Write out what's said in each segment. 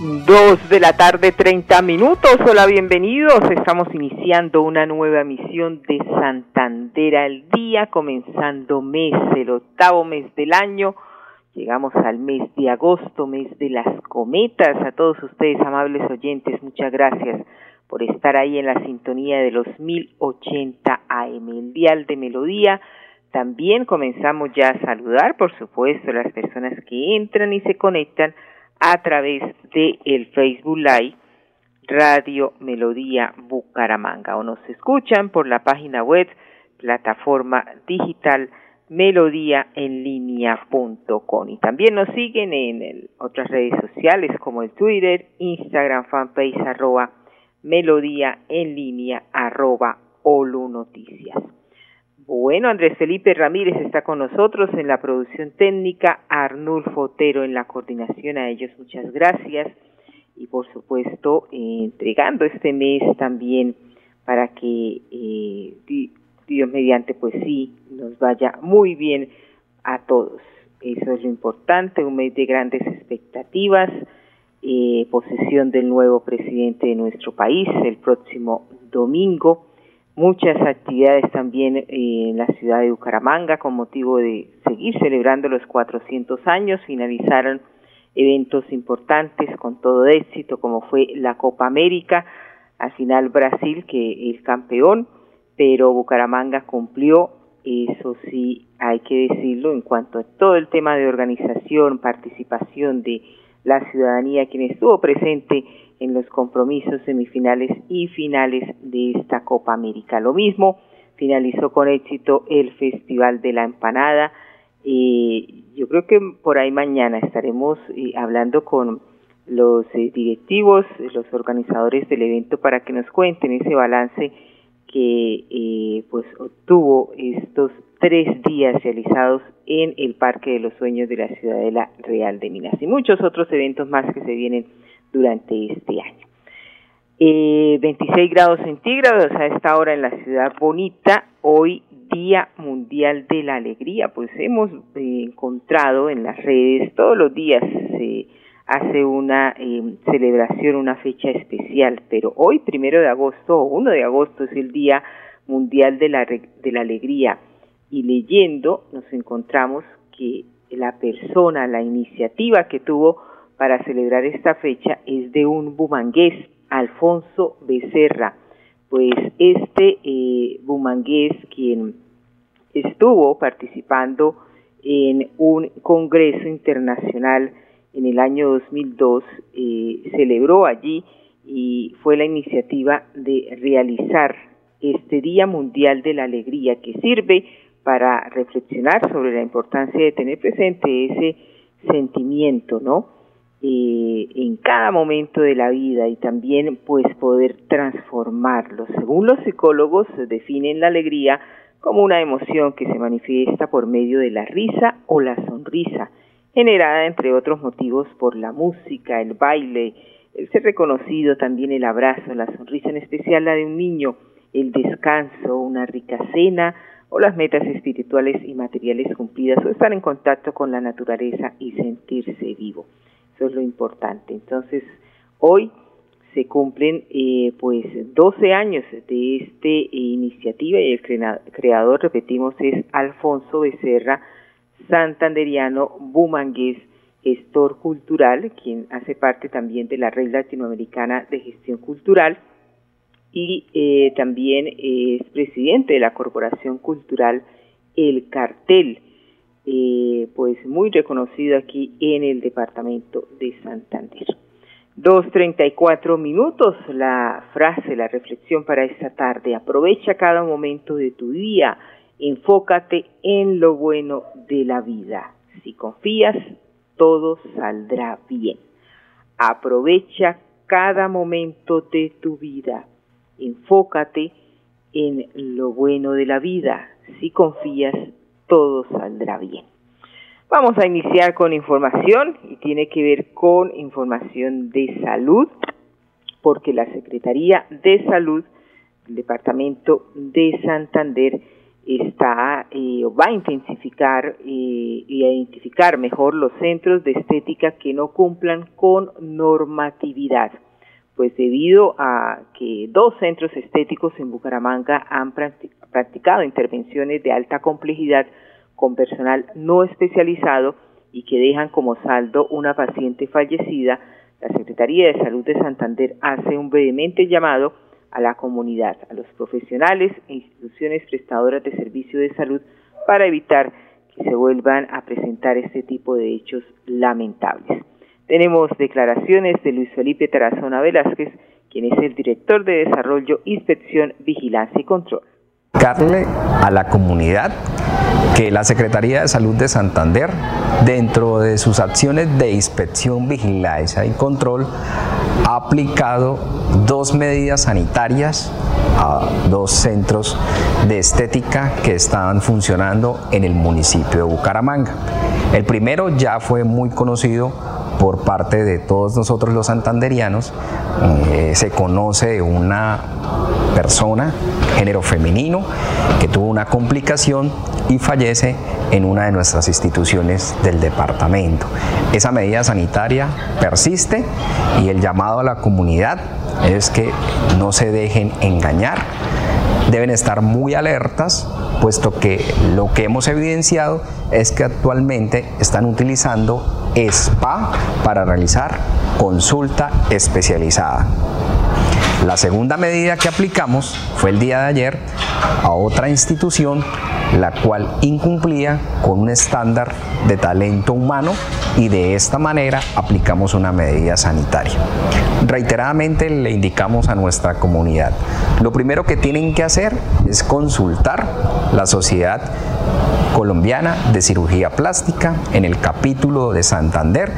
Dos de la tarde, 30 minutos. Hola, bienvenidos. Estamos iniciando una nueva emisión de Santander al Día, comenzando mes, el octavo mes del año. Llegamos al mes de agosto, mes de las cometas. A todos ustedes, amables oyentes, muchas gracias por estar ahí en la sintonía de los 1080 AM, el dial de melodía. También comenzamos ya a saludar, por supuesto, las personas que entran y se conectan a través de el Facebook Live Radio Melodía Bucaramanga o nos escuchan por la página web plataforma digital melodíaenlínea.com y también nos siguen en otras redes sociales como el Twitter, Instagram, fanpage arroba melodía en línea arroba Olu Noticias. Bueno, Andrés Felipe Ramírez está con nosotros en la producción técnica, Arnulfo Otero en la coordinación, a ellos muchas gracias y por supuesto eh, entregando este mes también para que eh, Dios mediante pues sí nos vaya muy bien a todos. Eso es lo importante, un mes de grandes expectativas, eh, posesión del nuevo presidente de nuestro país el próximo domingo muchas actividades también en la ciudad de Bucaramanga con motivo de seguir celebrando los 400 años. Finalizaron eventos importantes con todo éxito, como fue la Copa América. Al final Brasil, que es campeón, pero Bucaramanga cumplió, eso sí hay que decirlo, en cuanto a todo el tema de organización, participación de la ciudadanía, quien estuvo presente en los compromisos semifinales y finales de esta Copa América. Lo mismo, finalizó con éxito el Festival de la Empanada. y yo creo que por ahí mañana estaremos eh, hablando con los eh, directivos, los organizadores del evento para que nos cuenten ese balance que eh, pues obtuvo estos tres días realizados en el Parque de los Sueños de la Ciudadela Real de Minas y muchos otros eventos más que se vienen durante este año. Eh, 26 grados centígrados a esta hora en la ciudad bonita, hoy Día Mundial de la Alegría, pues hemos eh, encontrado en las redes todos los días se hace una eh, celebración, una fecha especial, pero hoy, primero de agosto o 1 de agosto, es el Día Mundial de la, de la Alegría. Y leyendo nos encontramos que la persona, la iniciativa que tuvo para celebrar esta fecha es de un bumangués, Alfonso Becerra. Pues este eh, bumangués, quien estuvo participando en un congreso internacional en el año 2002, eh, celebró allí y fue la iniciativa de realizar este Día Mundial de la Alegría que sirve para reflexionar sobre la importancia de tener presente ese sentimiento, ¿no? Eh, en cada momento de la vida y también pues poder transformarlo. Según los psicólogos definen la alegría como una emoción que se manifiesta por medio de la risa o la sonrisa, generada entre otros motivos por la música, el baile, el ser reconocido, también el abrazo, la sonrisa en especial la de un niño, el descanso, una rica cena o las metas espirituales y materiales cumplidas o estar en contacto con la naturaleza y sentirse vivo. Eso es lo importante. Entonces, hoy se cumplen eh, pues 12 años de esta iniciativa y el creador, repetimos, es Alfonso Becerra, santanderiano, bumangués, gestor cultural, quien hace parte también de la Red Latinoamericana de Gestión Cultural y eh, también es presidente de la Corporación Cultural El Cartel eh, pues muy reconocido aquí en el departamento de Santander. Dos treinta y cuatro minutos, la frase, la reflexión para esta tarde. Aprovecha cada momento de tu día, enfócate en lo bueno de la vida. Si confías, todo saldrá bien. Aprovecha cada momento de tu vida. Enfócate en lo bueno de la vida. Si confías, todo saldrá bien. Vamos a iniciar con información y tiene que ver con información de salud, porque la Secretaría de Salud del Departamento de Santander está eh, va a intensificar eh, y a identificar mejor los centros de estética que no cumplan con normatividad. Pues debido a que dos centros estéticos en Bucaramanga han practicado intervenciones de alta complejidad con personal no especializado y que dejan como saldo una paciente fallecida, la Secretaría de Salud de Santander hace un vehemente llamado a la comunidad, a los profesionales e instituciones prestadoras de servicio de salud para evitar que se vuelvan a presentar este tipo de hechos lamentables. Tenemos declaraciones de Luis Felipe Tarazona Velázquez, quien es el director de Desarrollo, Inspección, Vigilancia y Control. A la comunidad que la Secretaría de Salud de Santander, dentro de sus acciones de inspección, vigilancia y control, ha aplicado dos medidas sanitarias a dos centros de estética que estaban funcionando en el municipio de Bucaramanga. El primero ya fue muy conocido por parte de todos nosotros los santanderianos. Eh, se conoce una persona, género femenino, que tuvo una complicación y fallece en una de nuestras instituciones del departamento. Esa medida sanitaria persiste y el llamado a la comunidad es que no se dejen engañar, deben estar muy alertas, puesto que lo que hemos evidenciado es que actualmente están utilizando SPA para realizar consulta especializada. La segunda medida que aplicamos fue el día de ayer a otra institución la cual incumplía con un estándar de talento humano y de esta manera aplicamos una medida sanitaria. Reiteradamente le indicamos a nuestra comunidad, lo primero que tienen que hacer es consultar la sociedad colombiana de cirugía plástica en el capítulo de Santander,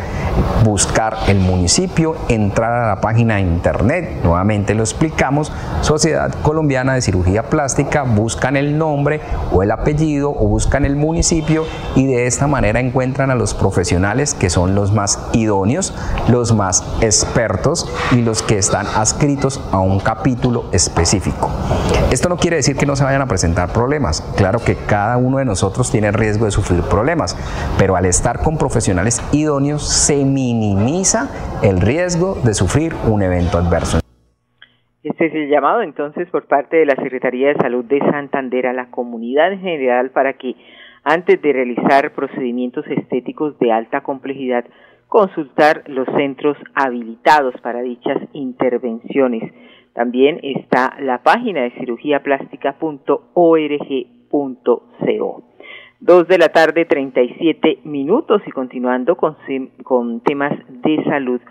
buscar el municipio, entrar a la página de internet, nuevamente lo explicamos, Sociedad Colombiana de Cirugía Plástica, buscan el nombre o el apellido o buscan el municipio y de esta manera encuentran a los profesionales que son los más idóneos, los más expertos y los que están adscritos a un capítulo específico. Esto no quiere decir que no se vayan a presentar problemas, claro que cada uno de nosotros tiene riesgo de sufrir problemas, pero al estar con profesionales idóneos se minimiza el riesgo de sufrir un evento adverso. Este es el llamado entonces por parte de la Secretaría de Salud de Santander a la comunidad en general para que antes de realizar procedimientos estéticos de alta complejidad consultar los centros habilitados para dichas intervenciones. También está la página de cirugiaplástica.org.co. Dos de la tarde, 37 minutos y continuando con, temas de salud,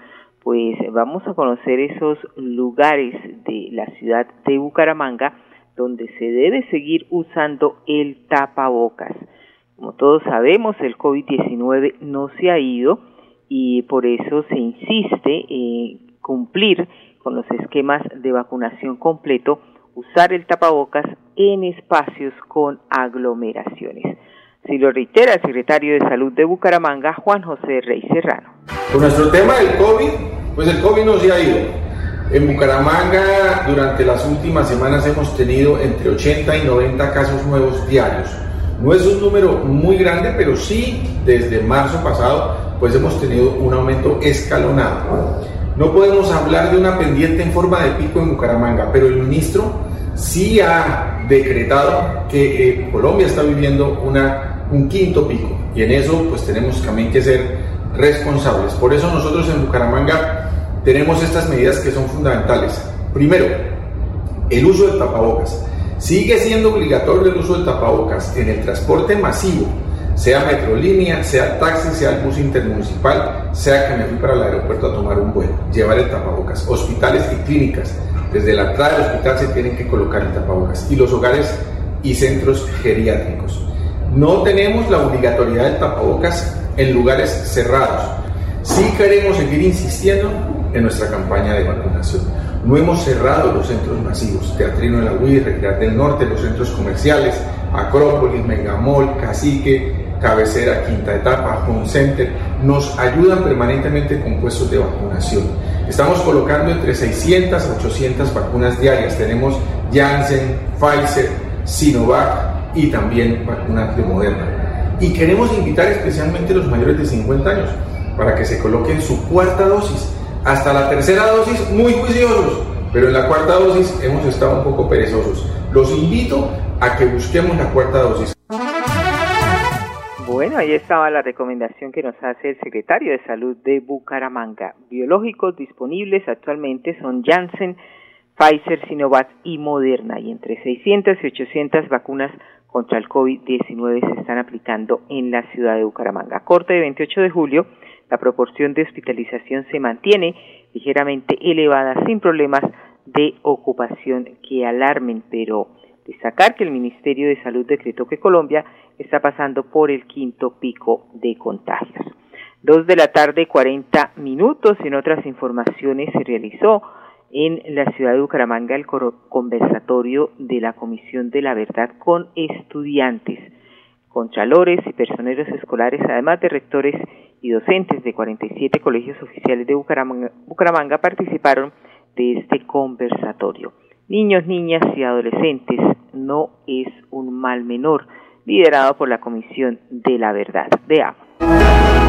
pues vamos a conocer esos lugares de la ciudad de Bucaramanga donde se debe seguir usando el tapabocas. Como todos sabemos, el COVID-19 no se ha ido y por eso se insiste en cumplir con los esquemas de vacunación completo, usar el tapabocas en espacios con aglomeraciones. Si lo reitera el secretario de Salud de Bucaramanga, Juan José Rey Serrano. Con nuestro tema del COVID, pues el COVID no se ha ido. En Bucaramanga durante las últimas semanas hemos tenido entre 80 y 90 casos nuevos diarios. No es un número muy grande, pero sí desde marzo pasado pues hemos tenido un aumento escalonado. No podemos hablar de una pendiente en forma de pico en Bucaramanga, pero el ministro sí ha decretado que eh, Colombia está viviendo una, un quinto pico y en eso pues tenemos también que ser responsables. Por eso nosotros en Bucaramanga tenemos estas medidas que son fundamentales. Primero, el uso del tapabocas. Sigue siendo obligatorio el uso del tapabocas en el transporte masivo, sea metrolínea, sea taxi, sea el bus intermunicipal, sea que me fui para el aeropuerto a tomar un vuelo, llevar el tapabocas. Hospitales y clínicas, desde la entrada del hospital se tienen que colocar el tapabocas. Y los hogares y centros geriátricos. No tenemos la obligatoriedad del tapabocas en lugares cerrados Sí queremos seguir insistiendo en nuestra campaña de vacunación. No hemos cerrado los centros masivos, Teatrino de la UIR, Recrear del Norte, los centros comerciales, Acrópolis, Megamol, Cacique, Cabecera, Quinta Etapa, Home Center, nos ayudan permanentemente con puestos de vacunación. Estamos colocando entre 600 a 800 vacunas diarias. Tenemos Janssen, Pfizer, Sinovac y también vacunas de Moderna. Y queremos invitar especialmente a los mayores de 50 años para que se coloquen su cuarta dosis. Hasta la tercera dosis, muy juiciosos, pero en la cuarta dosis hemos estado un poco perezosos. Los invito a que busquemos la cuarta dosis. Bueno, ahí estaba la recomendación que nos hace el secretario de Salud de Bucaramanga. Biológicos disponibles actualmente son Janssen, Pfizer, Sinovac y Moderna. Y entre 600 y 800 vacunas contra el COVID-19 se están aplicando en la ciudad de Bucaramanga. corte de 28 de julio, la proporción de hospitalización se mantiene ligeramente elevada sin problemas de ocupación que alarmen, pero Destacar que el Ministerio de Salud decretó que Colombia está pasando por el quinto pico de contagios. Dos de la tarde, 40 minutos. En otras informaciones se realizó en la ciudad de Bucaramanga el conversatorio de la Comisión de la Verdad con estudiantes, contralores y personeros escolares, además de rectores y docentes de 47 colegios oficiales de Bucaramanga, Bucaramanga participaron de este conversatorio niños, niñas y adolescentes no es un mal menor, liderado por la Comisión de la Verdad. Veamos.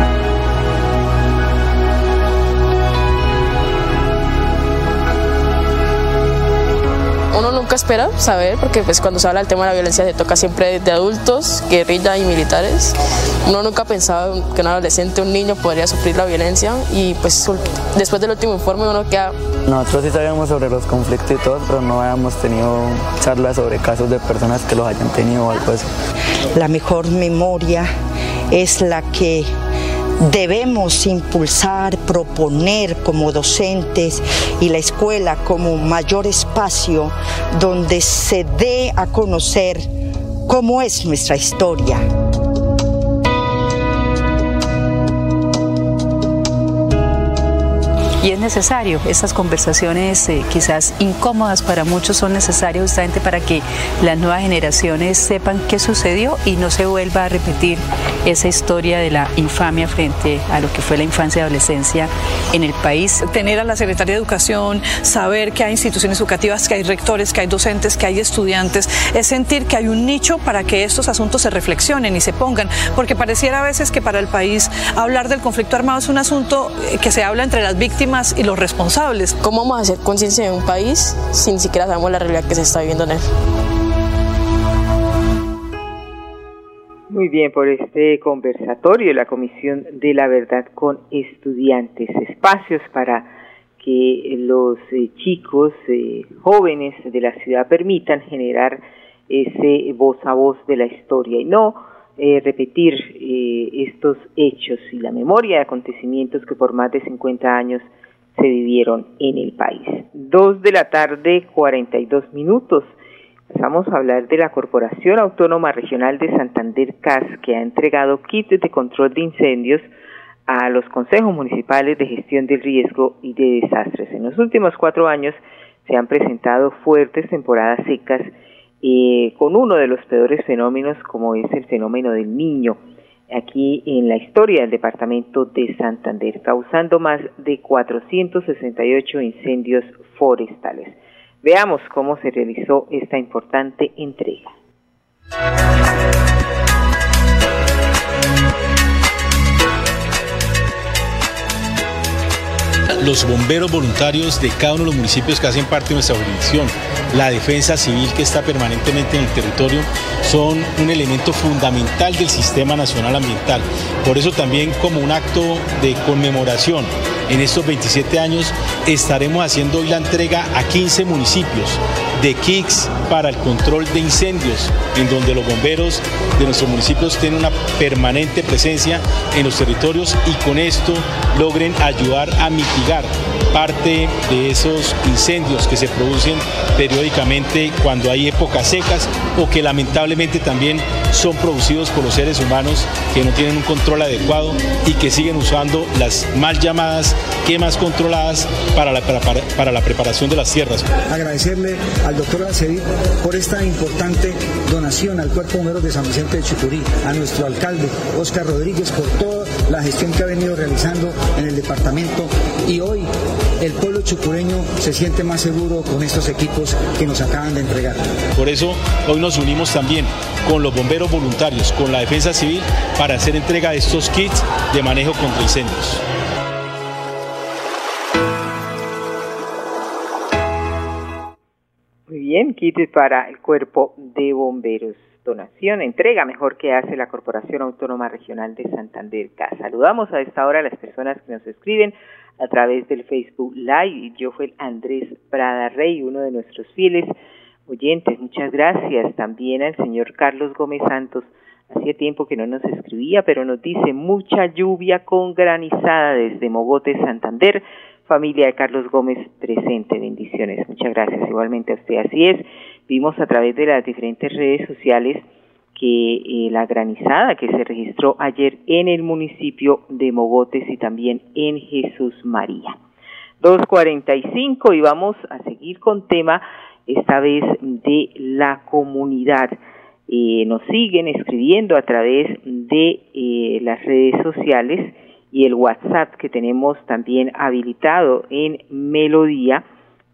Uno nunca espera saber, porque pues cuando se habla del tema de la violencia se toca siempre de adultos, guerrilla y militares. Uno nunca pensaba que un adolescente, un niño podría sufrir la violencia y pues después del último informe uno queda... Nosotros sí sabíamos sobre los conflictos y todo, pero no habíamos tenido charlas sobre casos de personas que los hayan tenido o algo así. La mejor memoria es la que debemos impulsar, proponer como docentes y la escuela como mayor espacio donde se dé a conocer cómo es nuestra historia. Y es necesario, estas conversaciones eh, quizás incómodas para muchos son necesarias justamente para que las nuevas generaciones sepan qué sucedió y no se vuelva a repetir esa historia de la infamia frente a lo que fue la infancia y adolescencia en el país. Tener a la Secretaría de Educación, saber que hay instituciones educativas, que hay rectores, que hay docentes, que hay estudiantes, es sentir que hay un nicho para que estos asuntos se reflexionen y se pongan, porque pareciera a veces que para el país hablar del conflicto armado es un asunto eh, que se habla entre las víctimas y los responsables. ¿Cómo vamos a hacer conciencia de un país si ni siquiera sabemos la realidad que se está viviendo en él? Muy bien, por este conversatorio, la Comisión de la Verdad con estudiantes, espacios para que los eh, chicos eh, jóvenes de la ciudad permitan generar ese voz a voz de la historia y no eh, repetir estos hechos y la memoria de acontecimientos que por más de 50 años se vivieron en el país. Dos de la tarde, 42 minutos. Vamos a hablar de la Corporación Autónoma Regional de Santander CAS, que ha entregado kits de control de incendios a los consejos municipales de gestión del riesgo y de desastres. En los últimos cuatro años se han presentado fuertes temporadas secas eh, con uno de los peores fenómenos como es el fenómeno del niño aquí en la historia del departamento de Santander, causando más de 468 incendios forestales. Veamos cómo se realizó esta importante entrega. Los bomberos voluntarios de cada uno de los municipios que hacen parte de nuestra jurisdicción, la defensa civil que está permanentemente en el territorio, son un elemento fundamental del sistema nacional ambiental. Por eso también como un acto de conmemoración en estos 27 años estaremos haciendo hoy la entrega a 15 municipios de kits para el control de incendios, en donde los bomberos de nuestros municipios tienen una permanente presencia en los territorios y con esto logren ayudar a mitigar parte de esos incendios que se producen periódicamente cuando hay épocas secas o que lamentablemente también son producidos por los seres humanos que no tienen un control adecuado y que siguen usando las mal llamadas quemas controladas para la, para, la preparación de las tierras. Agradecerle al doctor Acevi por esta importante donación al Cuerpo Bombero de San Vicente de Chucurí, a nuestro alcalde Oscar Rodríguez por toda la gestión que ha venido realizando en el departamento y hoy el pueblo chucureño se siente más seguro con estos equipos que nos acaban de entregar. Por eso hoy nos unimos también con los bomberos voluntarios, con la defensa civil, para hacer entrega de estos kits de manejo contra incendios. Bien, kits para el cuerpo de bomberos. Donación, entrega mejor que hace la Corporación Autónoma Regional de Santander. Saludamos a esta hora a las personas que nos escriben a través del Facebook Live. Yo fui Andrés Prada Rey, uno de nuestros fieles oyentes. Muchas gracias también al señor Carlos Gómez Santos. Hacía tiempo que no nos escribía, pero nos dice mucha lluvia con granizada desde Mogote, Santander. Familia de Carlos Gómez presente. Bendiciones. Muchas gracias. Igualmente a usted. Así es. Vimos a través de las diferentes redes sociales que eh, la granizada que se registró ayer en el municipio de Mogotes y también en Jesús María. 2.45 y vamos a seguir con tema esta vez de la comunidad. Eh, nos siguen escribiendo a través de eh, las redes sociales y el WhatsApp que tenemos también habilitado en Melodía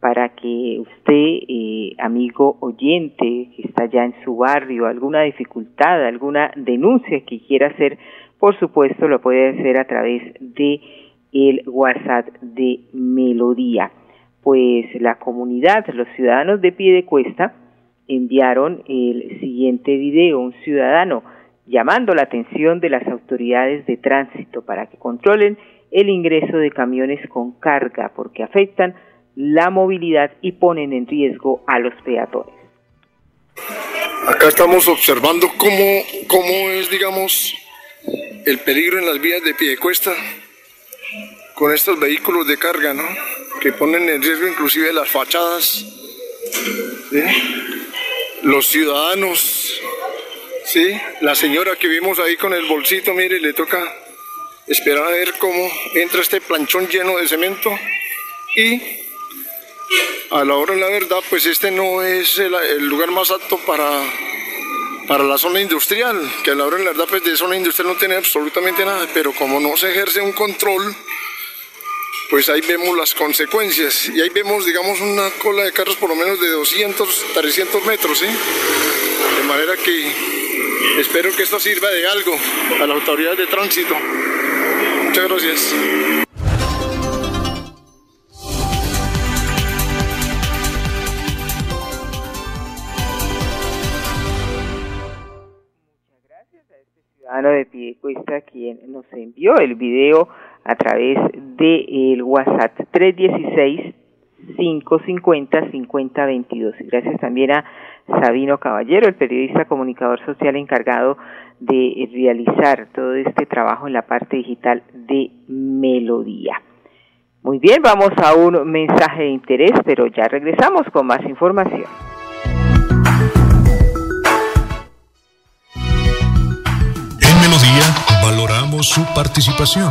para que usted, eh, amigo oyente que está ya en su barrio, alguna dificultad, alguna denuncia que quiera hacer, por supuesto lo puede hacer a través de el WhatsApp de Melodía. Pues la comunidad, los ciudadanos de pie de cuesta, enviaron el siguiente video, un ciudadano llamando la atención de las autoridades de tránsito para que controlen el ingreso de camiones con carga porque afectan la movilidad y ponen en riesgo a los peatones. Acá estamos observando cómo, cómo es, digamos, el peligro en las vías de pie de cuesta con estos vehículos de carga, ¿no? Que ponen en riesgo inclusive las fachadas, los ciudadanos, ¿sí? La señora que vimos ahí con el bolsito, mire, le toca esperar a ver cómo entra este planchón lleno de cemento y a la hora de la verdad, pues este no es el, lugar más apto para, para la zona industrial, que a la hora de la verdad, pues de zona industrial no tiene absolutamente nada, pero como no se ejerce un control, pues ahí vemos las consecuencias y ahí vemos, digamos, una cola de carros por lo menos de 200, 300 metros. De manera que espero que esto sirva de algo a la autoridad de tránsito. Muchas gracias. ciudadano de Piedecuesta quien nos envió el video a través de el WhatsApp 316 550 5022. Y gracias también a Sabino Caballero, el periodista comunicador social encargado de realizar todo este trabajo en la parte digital de Melodía. Muy bien, vamos a un mensaje de interés, pero ya regresamos con más información. valoramos su participación.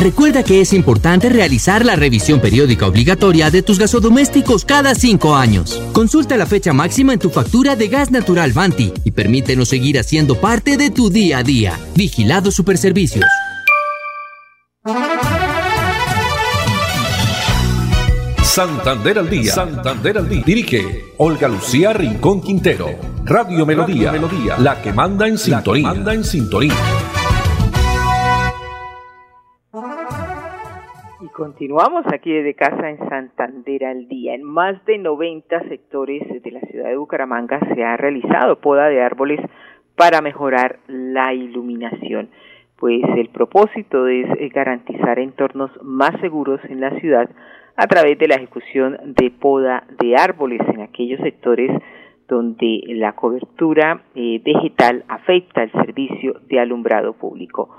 Recuerda que es importante realizar la revisión periódica obligatoria de tus gasodomésticos cada cinco años. Consulta la fecha máxima en tu factura de gas natural Vanti y permítenos seguir haciendo parte de tu día a día. Vigilado Superservicios. Santander al día. Santander al día. Dirige Olga Lucía Rincón Quintero. Radio Melodía. Melodía. La que manda en sintonía. manda en sintonía. Continuamos aquí desde casa en Santander al día. En más de 90 sectores de la ciudad de Bucaramanga se ha realizado poda de árboles para mejorar la iluminación. Pues el propósito es eh, garantizar entornos más seguros en la ciudad a través de la ejecución de poda de árboles en aquellos sectores donde la cobertura eh, vegetal afecta el servicio de alumbrado público.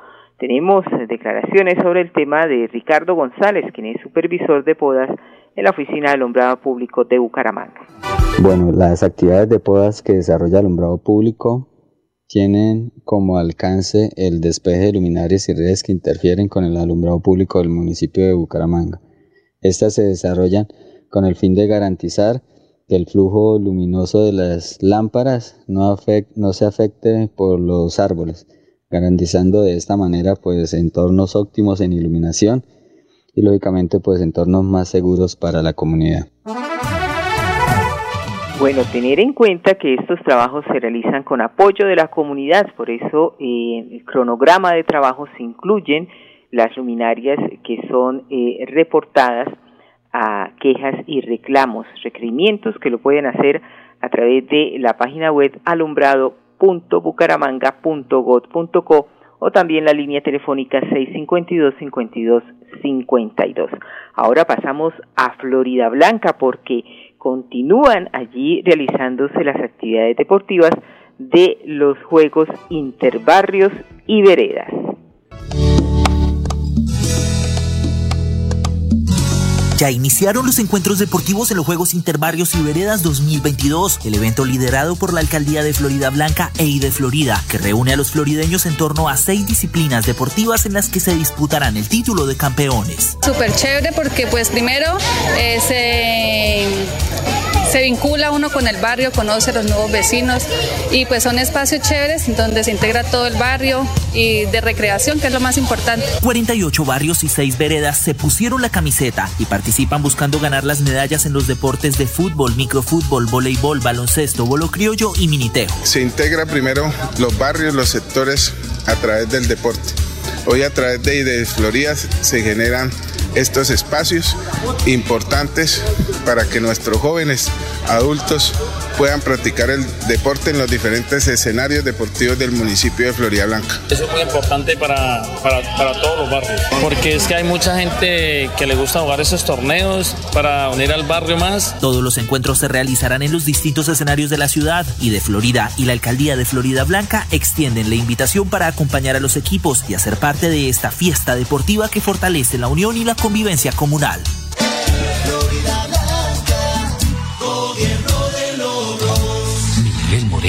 Tenemos declaraciones sobre el tema de Ricardo González, quien es supervisor de podas en la Oficina de Alumbrado Público de Bucaramanga. Bueno, las actividades de podas que desarrolla Alumbrado Público tienen como alcance el despeje de luminarias y redes que interfieren con el alumbrado público del municipio de Bucaramanga. Estas se desarrollan con el fin de garantizar que el flujo luminoso de las lámparas no se afecte por los árboles, garantizando de esta manera pues entornos óptimos en iluminación y lógicamente pues entornos más seguros para la comunidad. Bueno, tener en cuenta que estos trabajos se realizan con apoyo de la comunidad, por eso eh, en el cronograma de trabajo se incluyen las luminarias que son eh, reportadas a quejas y reclamos, requerimientos que lo pueden hacer a través de la página web alumbrado.bucaramanga.gov.co o también la línea telefónica 652-5252. Ahora pasamos a Florida Blanca porque continúan allí realizándose las actividades deportivas de los Juegos Interbarrios y Veredas. Ya iniciaron los encuentros deportivos en los Juegos Interbarrios y Veredas 2022, el evento liderado por la Alcaldía de Florida Blanca e de Florida, que reúne a los florideños en torno a seis disciplinas deportivas en las que se disputarán el título de campeones. Súper chévere porque pues primero eh, se vincula uno con el barrio, conoce a los nuevos vecinos y pues son espacios chéveres donde se integra todo el barrio y de recreación, que es lo más importante. 48 barrios y 6 veredas se pusieron la camiseta y participan buscando ganar las medallas en los deportes de fútbol, microfútbol, voleibol, baloncesto, bolo criollo y minitejo. Se integra primero los barrios, los sectores a través del deporte. Hoy a través de IDE Florida se generan estos espacios importantes para que nuestros jóvenes adultos puedan practicar el deporte en los diferentes escenarios deportivos del municipio de Florida Blanca. Eso es muy importante para, para, para, todos los barrios, porque es que hay mucha gente que le gusta jugar esos torneos para unir al barrio más. Todos los encuentros se realizarán en los distintos escenarios de la ciudad y de Florida y la alcaldía de Florida Blanca extienden la invitación para acompañar a los equipos y hacer parte de esta fiesta deportiva que fortalece la unión y la convivencia comunal.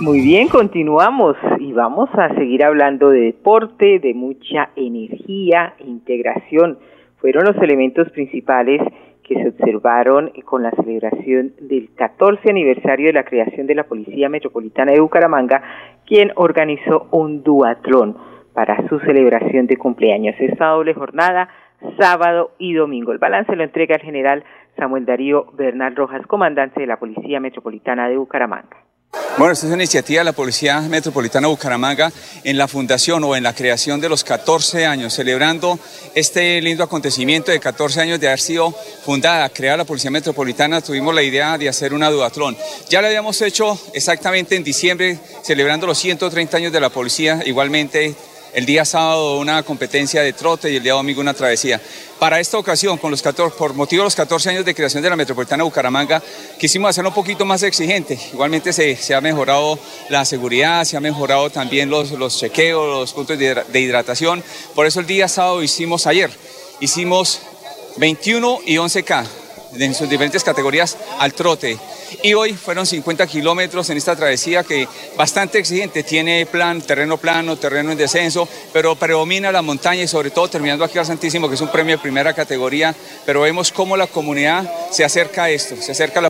Muy bien, continuamos y vamos a seguir hablando de deporte, de mucha energía integración. Fueron los elementos principales que se observaron con la celebración del 14 aniversario de la creación de la Policía Metropolitana de Bucaramanga, quien organizó un duatlón para su celebración de cumpleaños. Esta doble jornada, sábado y domingo. El balance lo entrega el general Samuel Darío Bernal Rojas, comandante de la Policía Metropolitana de Bucaramanga. Bueno, esta es una iniciativa de la Policía Metropolitana de Bucaramanga en la fundación o en la creación de los 14 años, celebrando este lindo acontecimiento de 14 años de haber sido fundada, creada la Policía Metropolitana, tuvimos la idea de hacer una duatlón. Ya lo habíamos hecho exactamente en diciembre, celebrando los 130 años de la policía, igualmente el día sábado una competencia de trote y el día domingo una travesía. Para esta ocasión, con los 14, por motivo de los 14 años de creación de la Metropolitana Bucaramanga, quisimos hacerlo un poquito más exigente. Igualmente se, ha mejorado la seguridad, se ha mejorado también los, los chequeos, los puntos de, de hidratación. Por eso el día sábado hicimos ayer, hicimos 21 y 11K en sus diferentes categorías al trote. Y hoy fueron 50 kilómetros en esta travesía que bastante exigente, tiene plan, terreno plano, terreno en descenso, pero predomina la montaña y sobre todo terminando aquí al Santísimo, que es un premio de primera categoría, pero vemos cómo la comunidad se acerca a esto, se acerca a la...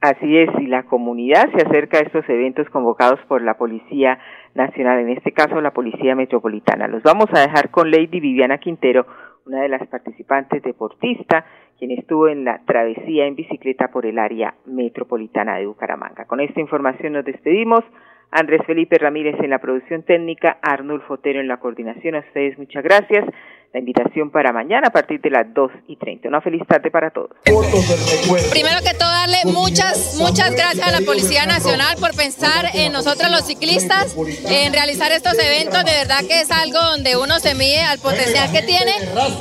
Así es, y la comunidad se acerca a estos eventos convocados por la Policía Nacional, en este caso la Policía Metropolitana. Los vamos a dejar con Lady Viviana Quintero, una de las participantes deportista, quien estuvo en la travesía en bicicleta por el área metropolitana de Bucaramanga. Con esta información nos despedimos. Andrés Felipe Ramírez en la producción técnica, Arnulfo Otero en la coordinación. A ustedes muchas gracias la invitación para mañana a partir de las 2 y 30. Una feliz tarde para todos. Primero que todo, darle muchas, muchas gracias a la Policía Nacional por pensar en nosotros los ciclistas, en realizar estos eventos. De verdad que es algo donde uno se mide al potencial que tiene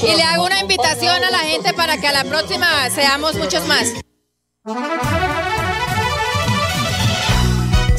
y le hago una invitación a la gente para que a la próxima seamos muchos más.